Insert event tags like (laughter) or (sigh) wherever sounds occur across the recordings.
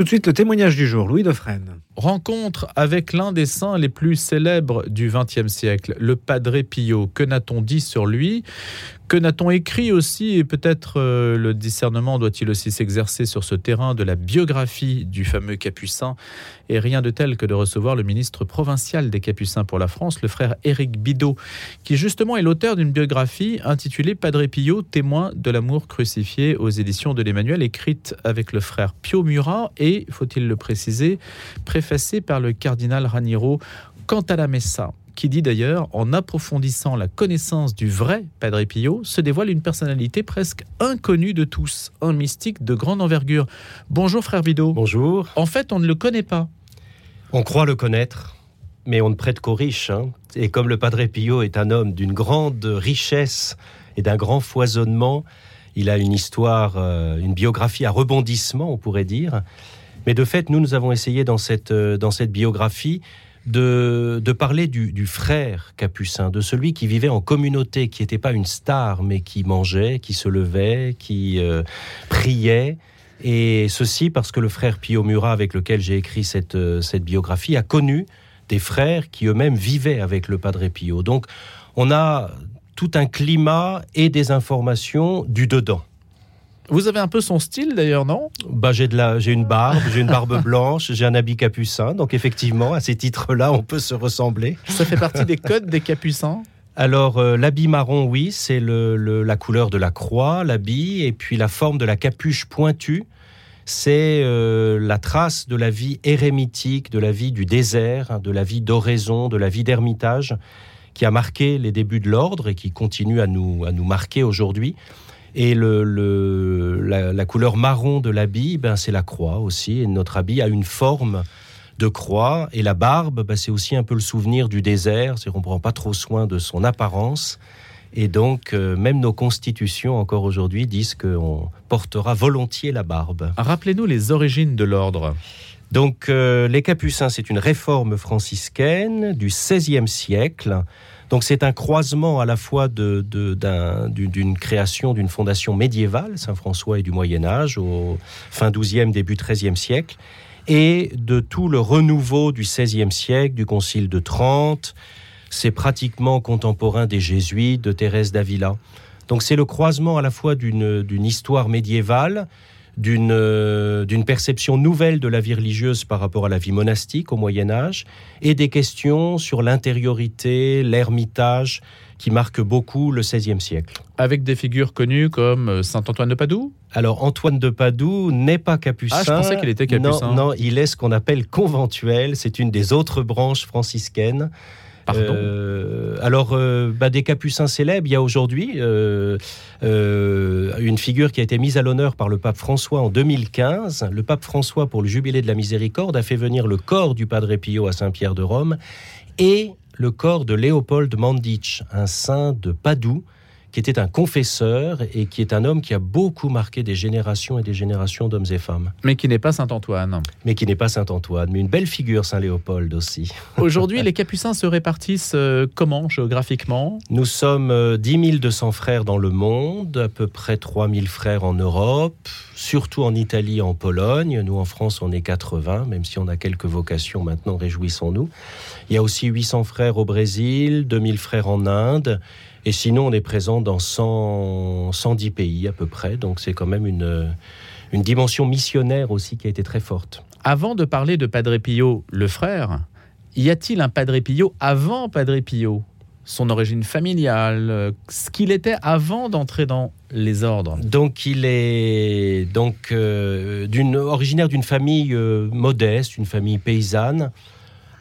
Tout de suite, le témoignage du jour, Louis Dauphren. Rencontre avec l'un des saints les plus célèbres du XXe siècle, le Padre Pio. Que n'a-t-on dit sur lui? Que n'a-t-on écrit aussi? Et peut-être euh, le discernement doit-il aussi s'exercer sur ce terrain de la biographie du fameux Capucin. Et rien de tel que de recevoir le ministre provincial des Capucins pour la France, le frère Éric Bidot, qui justement est l'auteur d'une biographie intitulée Padre Pio, témoin de l'amour crucifié aux éditions de l'Emmanuel, écrite avec le frère Pio Murat et, faut-il le préciser, préfacée par le cardinal Raniero quant à la Messa qui dit d'ailleurs, en approfondissant la connaissance du vrai Padre Pio, se dévoile une personnalité presque inconnue de tous, un mystique de grande envergure. Bonjour frère Bidot. Bonjour. En fait, on ne le connaît pas. On croit le connaître, mais on ne prête qu'aux riches. Hein. Et comme le Padre Pio est un homme d'une grande richesse et d'un grand foisonnement, il a une histoire, euh, une biographie à rebondissement, on pourrait dire. Mais de fait, nous, nous avons essayé dans cette, euh, dans cette biographie de, de parler du, frère capucin, de celui qui vivait en communauté, qui n'était pas une star, mais qui mangeait, qui se levait, qui euh, priait. Et ceci parce que le frère Pio Murat, avec lequel j'ai écrit cette, euh, cette biographie, a connu des frères qui eux-mêmes vivaient avec le Padre Pio. Donc, on a tout un climat et des informations du dedans. Vous avez un peu son style d'ailleurs, non? Bah, J'ai une barbe, j'ai une barbe (laughs) blanche, j'ai un habit capucin. Donc effectivement, à ces titres-là, on peut se ressembler. Ça fait partie des codes des capucins? Alors, euh, l'habit marron, oui, c'est la couleur de la croix, l'habit, et puis la forme de la capuche pointue, c'est euh, la trace de la vie érémitique, de la vie du désert, de la vie d'oraison, de la vie d'ermitage, qui a marqué les débuts de l'ordre et qui continue à nous, marquer aujourd'hui. Et la, couleur marron de l'habit, ben, c'est la croix aussi. Et notre habit a une forme de croix. Et la barbe, ben, c'est aussi un peu le souvenir du désert. C'est qu'on ne prend pas trop soin de son apparence. Et donc, euh, même nos constitutions, encore aujourd'hui, disent qu'on portera volontiers la barbe. Rappelez-nous les origines de l'ordre. Donc, euh, les Capucins, c'est une réforme franciscaine du XVIe siècle. Donc c'est un croisement à la fois d'une de, création d'une fondation médiévale, Saint-François et du Moyen Âge, au fin XIIe, début XIIIe siècle, et de tout le renouveau du XVIe siècle, du Concile de Trente. C'est pratiquement contemporain des Jésuites, de Thérèse d'Avila. Donc c'est le croisement à la fois d'une histoire médiévale, d'une euh, perception nouvelle de la vie religieuse par rapport à la vie monastique au Moyen Âge, et des questions sur l'intériorité, l'ermitage, qui marquent beaucoup le XVIe siècle. Avec des figures connues comme euh, Saint Antoine de Padoue? Alors Antoine de Padoue n'est pas capucin. Ah, je pensais qu'il était capucin. Non, non, il est ce qu'on appelle conventuel, c'est une des autres branches franciscaines. Euh, alors, euh, bah, des capucins célèbres, il y a aujourd'hui euh, une figure qui a été mise à l'honneur par le pape François en 2015. Le pape François, pour le jubilé de la miséricorde, a fait venir le corps du Padre Pio à Saint-Pierre de Rome et le corps de Léopold Mandic, un saint de Padoue, qui était un confesseur et qui est un homme qui a beaucoup marqué des générations et des générations d'hommes et femmes. Mais qui n'est pas Saint-Antoine. Mais qui n'est pas Saint-Antoine, mais une belle figure Saint-Léopold aussi. (laughs) Aujourd'hui, les capucins se répartissent euh, comment géographiquement? Nous sommes euh, 10 200 frères dans le monde, à peu près 3 000 frères en Europe, surtout en Italie en Pologne. Nous, en France, on est 80, même si on a quelques vocations maintenant, réjouissons-nous. Il y a aussi 800 frères au Brésil, 2000 frères en Inde. Et sinon, on est présent dans 100, 110 pays à peu près. Donc c'est quand même une, une dimension missionnaire aussi qui a été très forte. Avant de parler de Padre Pio, le frère, y a-t-il un Padre Pio avant Padre Pio? Son origine familiale, ce qu'il était avant d'entrer dans les ordres? Donc il est donc euh, d'une originaire d'une famille euh, modeste, une famille paysanne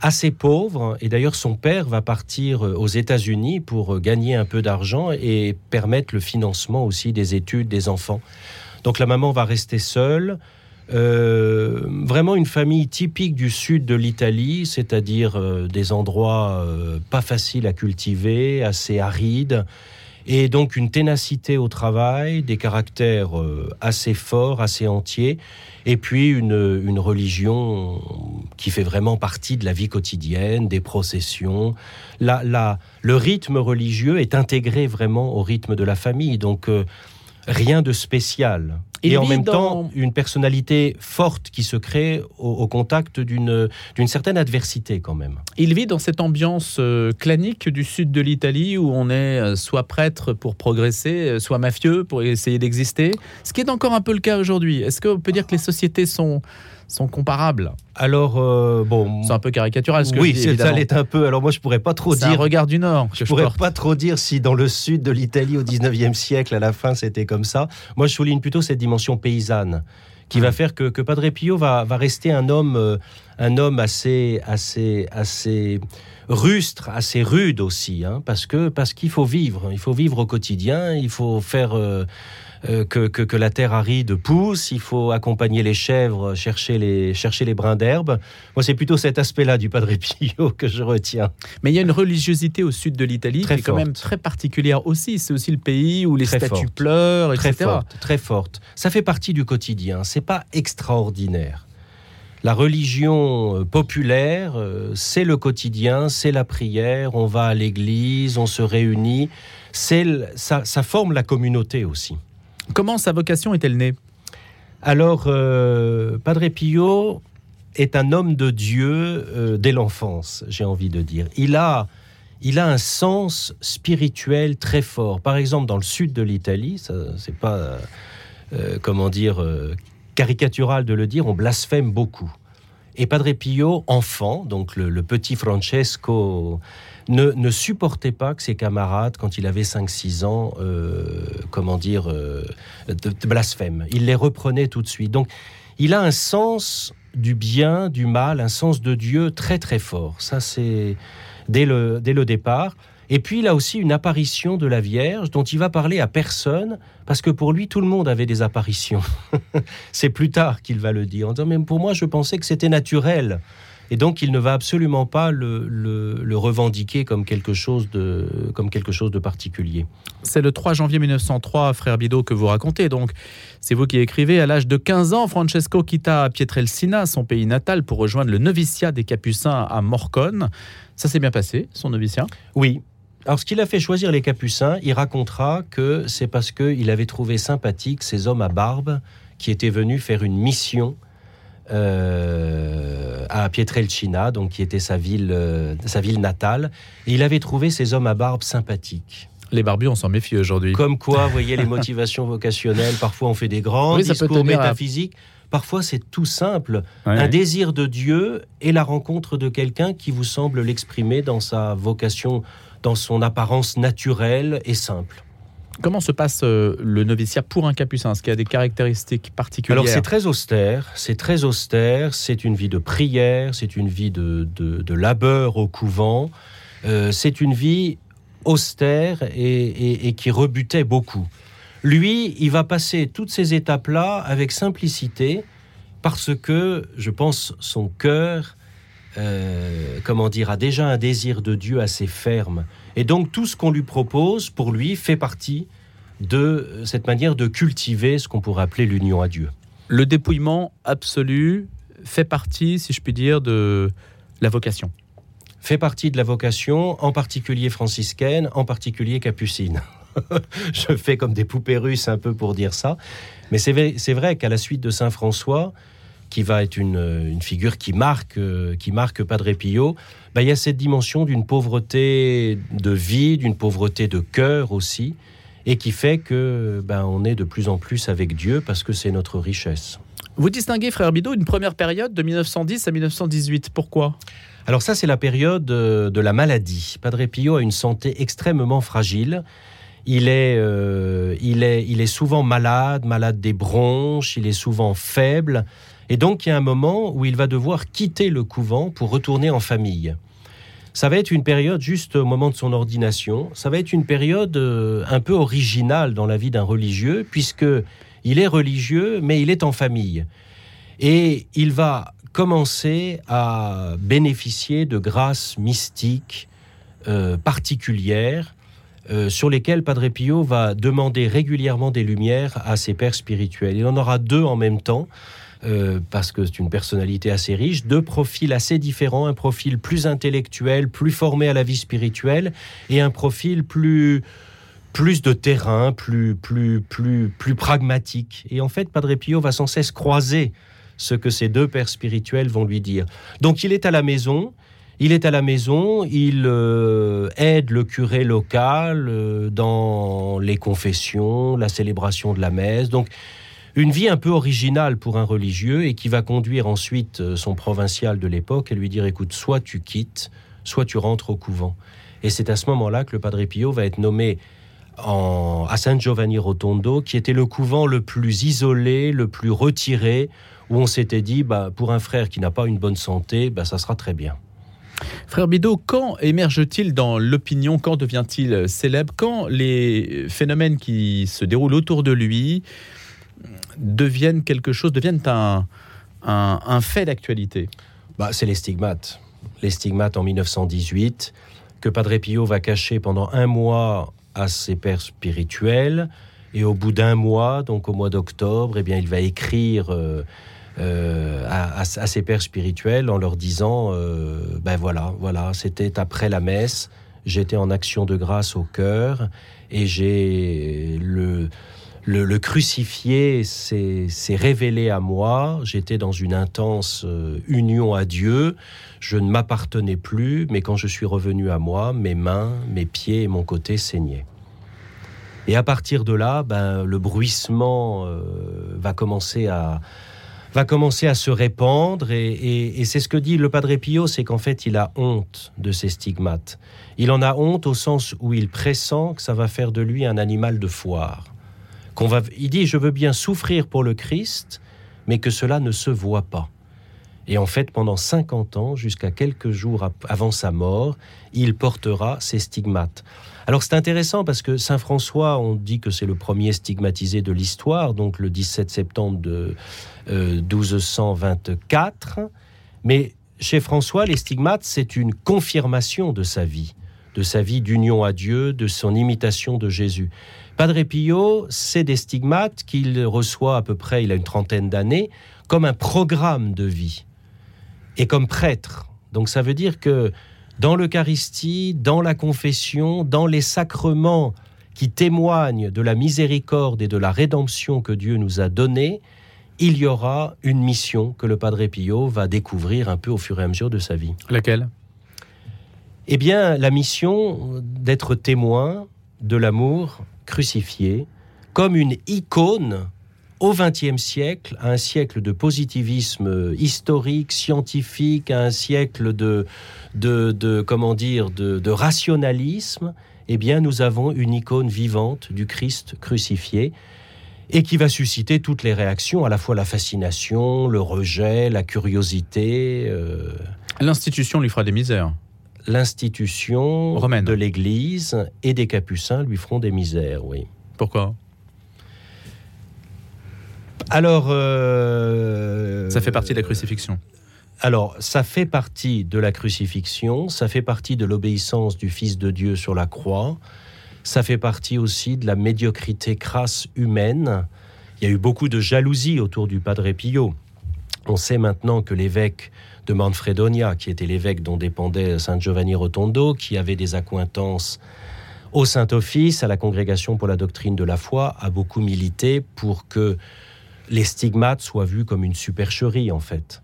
assez pauvre. Et d'ailleurs, son père va partir aux États-Unis pour gagner un peu d'argent et permettre le financement aussi des études des enfants. Donc la maman va rester seule. Euh, vraiment une famille typique du sud de l'Italie, c'est-à-dire euh, des endroits euh, pas faciles à cultiver, assez arides, et donc une ténacité au travail, des caractères euh, assez forts, assez entiers, et puis une, une, religion qui fait vraiment partie de la vie quotidienne, des processions. La, la, le rythme religieux est intégré vraiment au rythme de la famille, donc euh, rien de spécial. Et en même dans- temps une personnalité forte qui se crée au, au contact d'une certaine adversité quand même. Il vit dans cette ambiance euh, clanique du sud de l'Italie où on est euh, soit prêtre pour progresser, euh, soit mafieux pour essayer d'exister. Ce qui est encore un peu le cas aujourd'hui. Est-ce qu'on peut dire que les sociétés sont, sont comparables? Alors euh, bon, C'est un peu caricatural ce que oui, je dis, c'est- ça l'est un peu. Alors moi je pourrais pas trop C'est un dire. regard du Nord que Je je pourrais porte. pas trop dire si dans le sud de l'Italie au 19e siècle, à la fin, c'était comme ça. Moi, je souligne plutôt cette dimension paysanne qui va faire que, que Padre Pio va, va rester un homme, euh, un homme assez, assez, assez rustre, assez rude aussi, hein, parce que parce qu'il faut vivre, il faut vivre au quotidien, il faut faire euh, euh, que, que, que la terre aride pousse, il faut accompagner les chèvres, chercher les, chercher les brins d'herbe. Moi, c'est plutôt cet aspect-là du Padre Pio (laughs) que je retiens. Mais il y a une religiosité au sud de l'Italie qui Très est quand même très particulière aussi. C'est aussi le pays où les Très statues forte. pleurent, très etc. forte, très forte. Ça fait partie du quotidien. C'est pas extraordinaire. La religion euh, populaire, euh, c'est le quotidien, c'est la prière. On va à l'église, on se réunit. Ça, ça forme la communauté aussi. Comment sa vocation est-elle née? Alors, euh, Padre Pio est un homme de Dieu euh, dès l'enfance, j'ai envie de dire. Il a, il a un sens spirituel très fort. Par exemple, dans le sud de l'Italie, ça, c'est pas, euh, comment dire, caricatural de le dire, on blasphème beaucoup. Et Padre Pio, enfant, donc le, petit Francesco, ne, ne supportait pas que ses camarades, quand il avait 5-6 ans, euh, comment dire, euh, de. Il les reprenait tout de suite. Donc, il a un sens du bien, du mal, un sens de Dieu très très fort. Ça, c'est dès le, dès le départ. Et puis, il a aussi une apparition de la Vierge dont il va parler à personne, parce que pour lui, tout le monde avait des apparitions. (laughs) c'est plus tard qu'il va le dire, en disant, mais pour moi, je pensais que c'était naturel. Et donc, il ne va absolument pas le, le- le revendiquer comme quelque chose de, comme quelque chose de particulier. C'est le 3 janvier 1903, frère Bido, que vous racontez. Donc, c'est vous qui écrivez. À l'âge de 15 ans, Francesco quitta Pietrelcina, son pays natal, pour rejoindre le noviciat des Capucins à Morcone. Ça s'est bien passé, son noviciat? Oui. Alors, ce qu'il a fait choisir les Capucins, il racontera que c'est parce qu'il avait trouvé sympathique ces hommes à barbe qui étaient venus faire une mission euh, à Pietrelcina, donc qui était sa ville, euh, sa ville natale. Et il avait trouvé ces hommes à barbe sympathiques. Les barbus, on s'en méfie aujourd'hui. Comme quoi, vous voyez, les (laughs) motivations vocationnelles, parfois on fait des grands Oui, discours à- métaphysiques. Parfois, c'est tout simple. Ouais, un désir de Dieu et la rencontre de quelqu'un qui vous semble l'exprimer dans sa vocation, dans son apparence naturelle et simple. Comment se passe euh, le noviciat pour un capucin? Est-ce qu'il y a des caractéristiques particulières? Alors c'est très austère, c'est très austère, c'est une vie de prière, c'est une vie de, de- de labeur au couvent, Euh, c'est une vie austère et, et- et qui rebutait beaucoup. Lui, il va passer toutes ces étapes-là avec simplicité parce que, je pense, son cœur, euh, comment dire, a déjà un désir de Dieu assez ferme. Et donc tout ce qu'on lui propose, pour lui, fait partie de cette manière de cultiver ce qu'on pourrait appeler l'union à Dieu. Le dépouillement absolu fait partie, si je puis dire, de la vocation. Fait partie de la vocation, en particulier franciscaine, en particulier capucine. (laughs) Je fais comme des poupées russes un peu pour dire ça. Mais c'est vrai, c'est vrai qu'à la suite de Saint François, qui va être une, une figure qui marque, euh, qui marque Padre Pio, bah, il y a cette dimension d'une pauvreté de vie, d'une pauvreté de cœur aussi, et qui fait que ben, on est de plus en plus avec Dieu parce que c'est notre richesse. Vous distinguez, frère Bidot, une première période de 1910 à 1918. Pourquoi? Alors ça, c'est la période euh, de la maladie. Padre Pio a une santé extrêmement fragile. Il est, euh, il, est, il est souvent malade, malade des bronches, il est souvent faible. Et donc, il y a un moment où il va devoir quitter le couvent pour retourner en famille. Ça va être une période juste au moment de son ordination. Ça va être une période euh, un peu originale dans la vie d'un religieux, puisque il est religieux, mais il est en famille. Et il va commencer à bénéficier de grâces mystiques euh, particulières euh, sur lesquelles Padre Pio va demander régulièrement des lumières à ses pères spirituels. Il en aura deux en même temps. Euh, parce que c'est une personnalité assez riche, deux profils assez différents, un profil plus intellectuel, plus formé à la vie spirituelle, et un profil plus, plus de terrain, plus, plus, plus, plus pragmatique. Et en fait, Padre Pio va sans cesse croiser ce que ces deux pères spirituels vont lui dire. Donc il est à la maison, il est à la maison, il euh, aide le curé local euh, dans les confessions, la célébration de la messe. Donc une vie un peu originale pour un religieux et qui va conduire ensuite euh, son provincial de l'époque à lui dire écoute, soit tu quittes, soit tu rentres au couvent. Et c'est à ce moment-là que le Padre Pio va être nommé en, à San Giovanni Rotondo, qui était le couvent le plus isolé, le plus retiré, où on s'était dit, bah, pour un frère qui n'a pas une bonne santé, bah, ça sera très bien. Frère Bidot, quand émerge-t-il dans l'opinion, quand devient-il célèbre, quand les phénomènes qui se déroulent autour de lui deviennent quelque chose, deviennent un, un, fait d'actualité bah, C'est les stigmates. Les stigmates en 1918, que Padre Pio va cacher pendant un mois à ses pères spirituels. Et au bout d'un mois, donc au mois d'octobre, eh bien, il va écrire euh, euh, à, ses pères spirituels en leur disant euh, ben voilà, voilà, c'était après la messe, j'étais en action de grâce au cœur et j'ai le, le, crucifié s'est révélé à moi, j'étais dans une intense euh, union à Dieu, je ne m'appartenais plus, mais quand je suis revenu à moi, mes mains, mes pieds et mon côté saignaient. Et à partir de là, ben, le bruissement euh, va commencer à, va commencer à se répandre et, et, et c'est ce que dit le Padre Pio, c'est qu'en fait il a honte de ces stigmates. Il en a honte au sens où il pressent que ça va faire de lui un animal de foire. Qu'on va, il dit je veux bien souffrir pour le Christ, mais que cela ne se voit pas. Et en fait, pendant 50 ans, jusqu'à quelques jours avant sa mort, il portera ces stigmates. Alors c'est intéressant parce que Saint François, on dit que c'est le premier stigmatisé de l'histoire, donc le 17 septembre de euh, 1224. Mais chez François, les stigmates, c'est une confirmation de sa vie, de sa vie d'union à Dieu, de son imitation de Jésus. Padre Pio, c'est des stigmates qu'il reçoit à peu près, il a une trentaine d'années, comme un programme de vie et comme prêtre. Donc ça veut dire que dans l'Eucharistie, dans la confession, dans les sacrements qui témoignent de la miséricorde et de la rédemption que Dieu nous a donnée, il y aura une mission que le Padre Pio va découvrir un peu au fur et à mesure de sa vie. Laquelle? Eh bien, la mission d'être témoin de l'amour crucifié comme une icône au XXe siècle, un siècle de positivisme historique, scientifique, un siècle de, de, de comment dire, de rationalisme, eh bien, nous avons une icône vivante du Christ crucifié et qui va susciter toutes les réactions, à la fois la fascination, le rejet, la curiosité. Euh... L'institution lui fera des misères. L'institution de l'Église et des Capucins lui feront des misères, oui. Pourquoi? Alors, euh, ça fait partie de la crucifixion. Alors, ça fait partie de la crucifixion, ça fait partie de l'obéissance du Fils de Dieu sur la croix, ça fait partie aussi de la médiocrité crasse humaine. Il y a eu beaucoup de jalousie autour du Padre Pio. On sait maintenant que l'évêque de Manfredonia, qui était l'évêque dont dépendait Saint Giovanni Rotondo, qui avait des accointances au Saint-Office, à la Congrégation pour la doctrine de la foi, a beaucoup milité pour que les stigmates soient vus comme une supercherie en fait.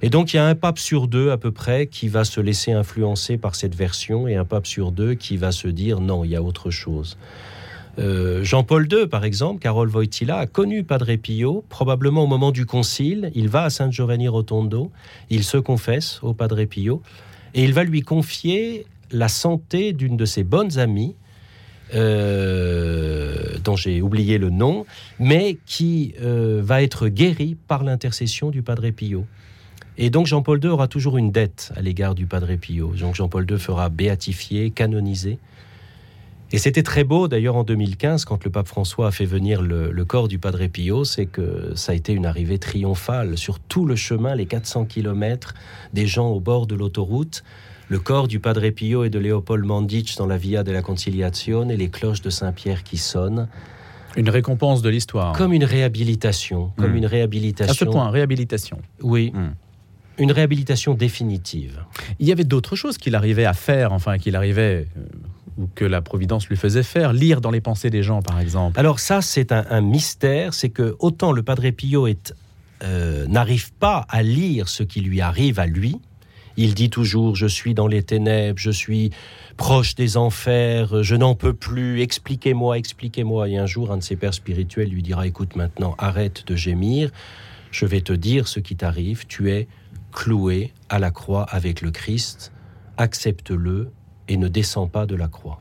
Et donc il y a un pape sur deux à peu près qui va se laisser influencer par cette version et un pape sur deux qui va se dire non, il y a autre chose. Euh, Jean-Paul II, par exemple, Carole Wojtyla, a connu Padre Pio, probablement au moment du concile. Il va à Saint Giovanni Rotondo, il se confesse au Padre Pio, et il va lui confier la santé d'une de ses bonnes amies, euh, dont j'ai oublié le nom, mais qui euh, va être guéri par l'intercession du Padre Pio. Et donc Jean-Paul II aura toujours une dette à l'égard du Padre Pio. Donc Jean-Paul II fera béatifier, canoniser. Et c'était très beau d'ailleurs en 2015 quand le pape François a fait venir le, le corps du Padre Pio, c'est que ça a été une arrivée triomphale sur tout le chemin, les 400 km, des gens au bord de l'autoroute le corps du Padre Pio et de Léopold Manditch dans la Via de la Conciliation et les cloches de Saint-Pierre qui sonnent. Une récompense de l'histoire. Comme une réhabilitation. Comme mmh. une réhabilitation. À ce point, réhabilitation. Oui. Mmh. Une réhabilitation définitive. Il y avait d'autres choses qu'il arrivait à faire, enfin qu'il arrivait ou que la Providence lui faisait faire, lire dans les pensées des gens, par exemple. Alors ça, c'est un, mystère, c'est que autant le Padre Pio euh, n'arrive pas à lire ce qui lui arrive à lui. Il dit toujours Je suis dans les ténèbres, je suis proche des enfers, je n'en peux plus, expliquez-moi, expliquez-moi. Et un jour, un de ses pères spirituels lui dira Écoute, maintenant, arrête de gémir, je vais te dire ce qui t'arrive. Tu es cloué à la croix avec le Christ, accepte-le et ne descends pas de la croix.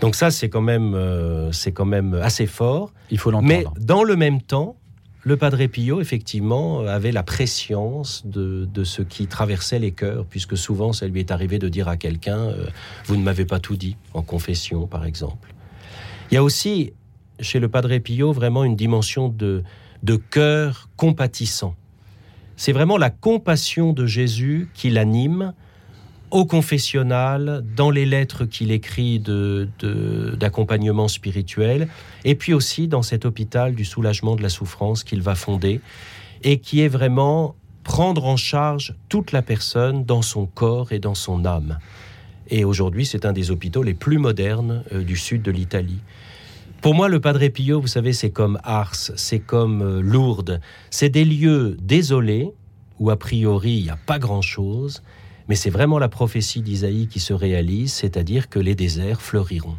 Donc ça, c'est quand même, euh, c'est quand même assez fort. Il faut Mais l'entendre. dans le même temps, le Padre Pio, effectivement, avait la préscience de, de ce qui traversait les cœurs, puisque souvent, ça lui est arrivé de dire à quelqu'un euh, Vous ne m'avez pas tout dit, en confession, par exemple. Il y a aussi, chez le Padre Pio, vraiment une dimension de, de cœur compatissant. C'est vraiment la compassion de Jésus qui l'anime au confessionnal, dans les lettres qu'il écrit de- de- d'accompagnement spirituel, et puis aussi dans cet hôpital du soulagement de la souffrance qu'il va fonder, et qui est vraiment prendre en charge toute la personne dans son corps et dans son âme. Et aujourd'hui, c'est un des hôpitaux les plus modernes euh, du sud de l'Italie. Pour moi, le Padre Pio, vous savez, c'est comme Ars, c'est comme euh, Lourdes. C'est des lieux désolés où a priori il n'y a pas grand-chose, mais c'est vraiment la prophétie d'Isaïe qui se réalise, c'est-à-dire que les déserts fleuriront.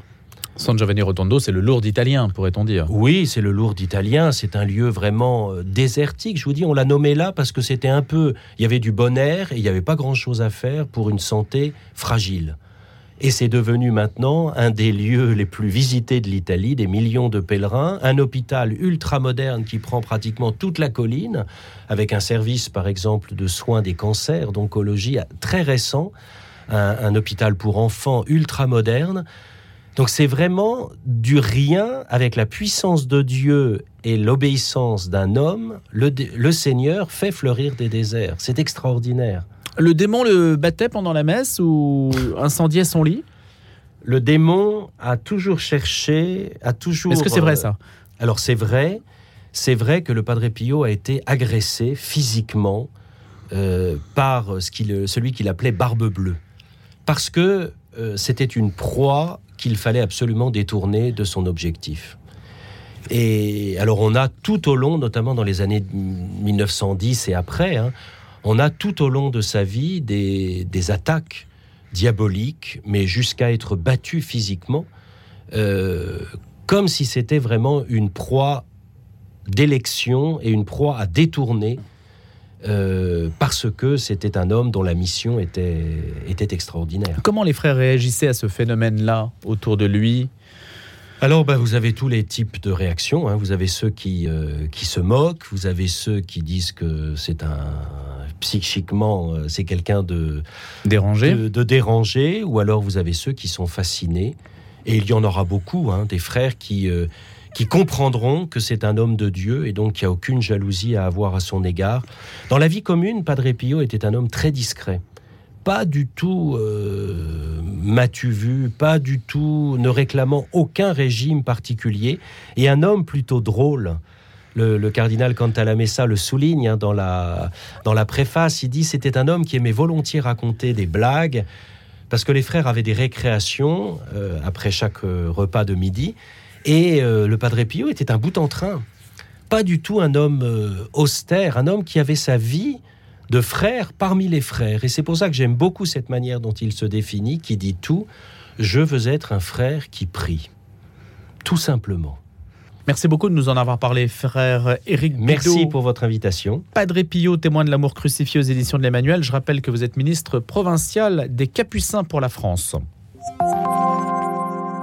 San Giovanni Rotondo, c'est le lourd italien, pourrait-on dire. Oui, c'est le Lourdes italien, c'est un lieu vraiment euh, désertique. Je vous dis, on l'a nommé là parce que c'était un peu, il y avait du bon air et il n'y avait pas grand-chose à faire pour une santé fragile. Et c'est devenu maintenant un des lieux les plus visités de l'Italie, des millions de pèlerins, un hôpital ultra moderne qui prend pratiquement toute la colline, avec un service par exemple de soins des cancers, d'oncologie très récent, un, hôpital pour enfants ultra moderne. Donc c'est vraiment du rien avec la puissance de Dieu et l'obéissance d'un homme, le, Seigneur fait fleurir des déserts. C'est extraordinaire. Le démon le battait pendant la messe ou incendiait son lit? Le démon a toujours cherché, a toujours... Est-ce que c'est vrai euh, ça? Alors c'est vrai, c'est vrai que le Padre Pio a été agressé physiquement euh, par ce celui qu'il appelait Barbe Bleue, parce que euh, c'était une proie qu'il fallait absolument détourner de son objectif. Et alors on a tout au long, notamment dans les années 1910 et après, hein, on a tout au long de sa vie des, attaques diaboliques, mais jusqu'à être battu physiquement, euh, comme si c'était vraiment une proie d'élection et une proie à détourner, euh, parce que c'était un homme dont la mission était, était extraordinaire. Comment les frères réagissaient à ce phénomène-là autour de lui? Alors, ben, vous avez tous les types de réactions. hein. Vous avez ceux qui, euh, qui se moquent, vous avez ceux qui disent que c'est un psychiquement, euh, c'est quelqu'un de, Dérangé de, de dérangé, ou alors vous avez ceux qui sont fascinés. Et il y en aura beaucoup, hein, des frères qui, euh, qui comprendront que c'est un homme de Dieu et donc il n'y a aucune jalousie à avoir à son égard. Dans la vie commune, Padre Pio était un homme très discret. Pas du tout euh, m'as-tu vu, pas du tout ne réclamant aucun régime particulier, et un homme plutôt drôle. Le, le cardinal Cantalamessa le souligne hein, dans, la, dans la préface. Il dit c'était un homme qui aimait volontiers raconter des blagues, parce que les frères avaient des récréations euh, après chaque euh, repas de midi, et euh, le Padre Pio était un bout en train. Pas du tout un homme euh, austère, un homme qui avait sa vie de frère parmi les frères. Et c'est pour ça que j'aime beaucoup cette manière dont il se définit, qui dit tout, je veux être un frère qui prie. Tout simplement. Merci beaucoup de nous en avoir parlé, frère Éric Merci pour votre invitation. Padre Pio, témoin de l'amour crucifié aux éditions de l'Emmanuel. Je rappelle que vous êtes ministre provincial des Capucins pour la France.